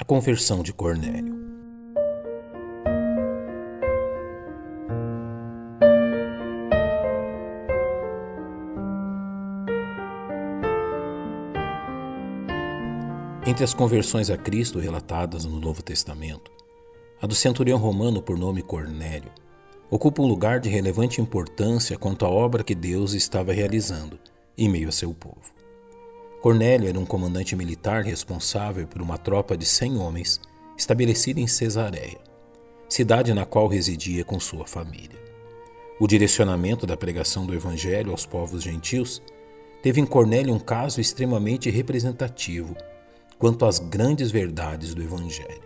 A conversão de Cornélio. Entre as conversões a Cristo relatadas no Novo Testamento, a do centurião romano por nome Cornélio ocupa um lugar de relevante importância quanto à obra que Deus estava realizando em meio a seu povo. Cornélio era um comandante militar responsável por uma tropa de cem homens estabelecida em Cesareia, cidade na qual residia com sua família. O direcionamento da pregação do Evangelho aos povos gentios teve em Cornélio um caso extremamente representativo quanto às grandes verdades do Evangelho,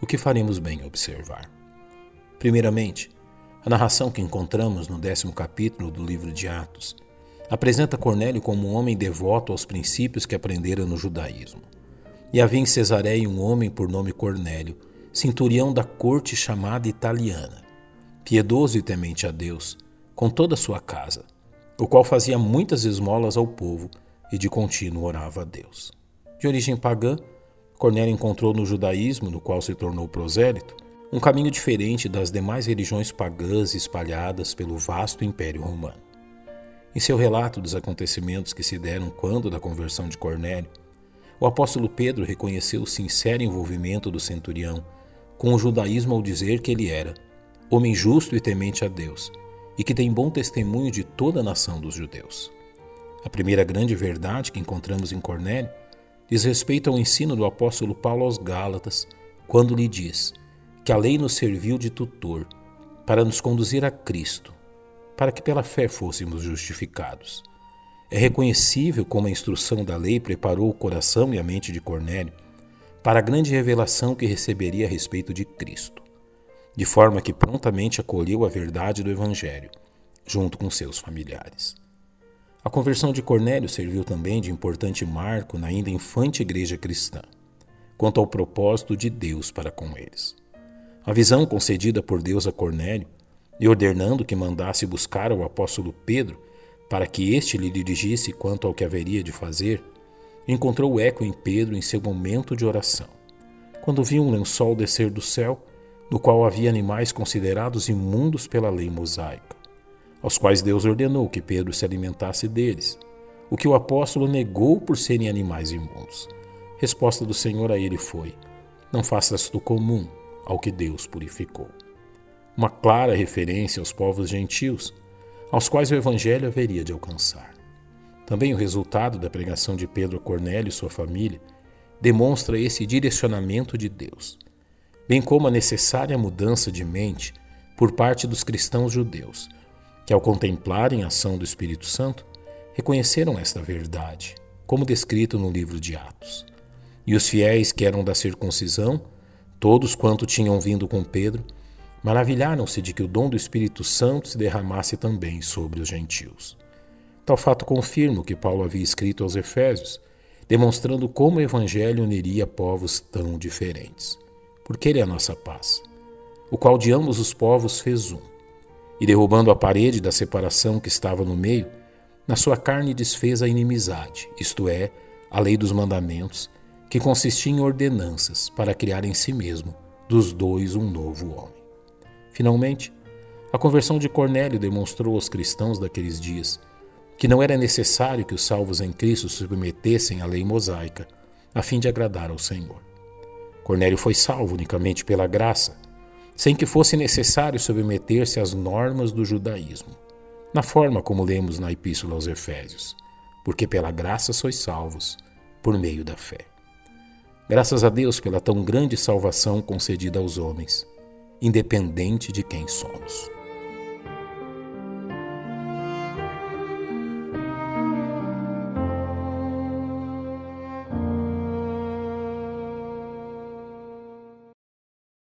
o que faremos bem observar. Primeiramente, a narração que encontramos no décimo capítulo do livro de Atos apresenta Cornélio como um homem devoto aos princípios que aprendera no judaísmo. E havia em Cesareia um homem por nome Cornélio, centurião da corte chamada italiana, piedoso e temente a Deus, com toda a sua casa, o qual fazia muitas esmolas ao povo e de contínuo orava a Deus. De origem pagã, Cornélio encontrou no judaísmo, no qual se tornou prosélito, um caminho diferente das demais religiões pagãs espalhadas pelo vasto Império Romano. Em seu relato dos acontecimentos que se deram quando da conversão de Cornélio, o apóstolo Pedro reconheceu o sincero envolvimento do centurião com o judaísmo ao dizer que ele era homem justo e temente a Deus e que tem bom testemunho de toda a nação dos judeus. A primeira grande verdade que encontramos em Cornélio diz respeito ao ensino do apóstolo Paulo aos Gálatas, quando lhe diz que a lei nos serviu de tutor para nos conduzir a Cristo, para que pela fé fôssemos justificados. É reconhecível como a instrução da lei preparou o coração e a mente de Cornélio para a grande revelação que receberia a respeito de Cristo, de forma que prontamente acolheu a verdade do Evangelho, junto com seus familiares. A conversão de Cornélio serviu também de importante marco na ainda infante igreja cristã, quanto ao propósito de Deus para com eles. A visão concedida por Deus a Cornélio e ordenando que mandasse buscar o apóstolo Pedro para que este lhe dirigisse quanto ao que haveria de fazer, encontrou eco em Pedro em seu momento de oração, quando viu um lençol descer do céu, no qual havia animais considerados imundos pela lei mosaica, aos quais Deus ordenou que Pedro se alimentasse deles, o que o apóstolo negou por serem animais imundos. Resposta do Senhor a ele foi: Não faças do comum ao que Deus purificou uma clara referência aos povos gentios, aos quais o Evangelho haveria de alcançar. Também o resultado da pregação de Pedro a Cornélio e sua família demonstra esse direcionamento de Deus, bem como a necessária mudança de mente por parte dos cristãos judeus, que, ao contemplarem a ação do Espírito Santo, reconheceram esta verdade, como descrito no livro de Atos. E os fiéis que eram da circuncisão, todos quanto tinham vindo com Pedro, Maravilharam-se de que o dom do Espírito Santo se derramasse também sobre os gentios. Tal fato confirma o que Paulo havia escrito aos Efésios, demonstrando como o Evangelho uniria povos tão diferentes. Porque ele é a nossa paz, o qual de ambos os povos fez um. E derrubando a parede da separação que estava no meio, na sua carne desfez a inimizade, isto é, a lei dos mandamentos, que consistia em ordenanças para criar em si mesmo dos dois um novo homem. Finalmente, a conversão de Cornélio demonstrou aos cristãos daqueles dias que não era necessário que os salvos em Cristo se submetessem à lei mosaica, a fim de agradar ao Senhor. Cornélio foi salvo unicamente pela graça, sem que fosse necessário submeter-se às normas do judaísmo, na forma como lemos na Epístola aos Efésios, porque pela graça sois salvos, por meio da fé. Graças a Deus pela tão grande salvação concedida aos homens independente de quem somos.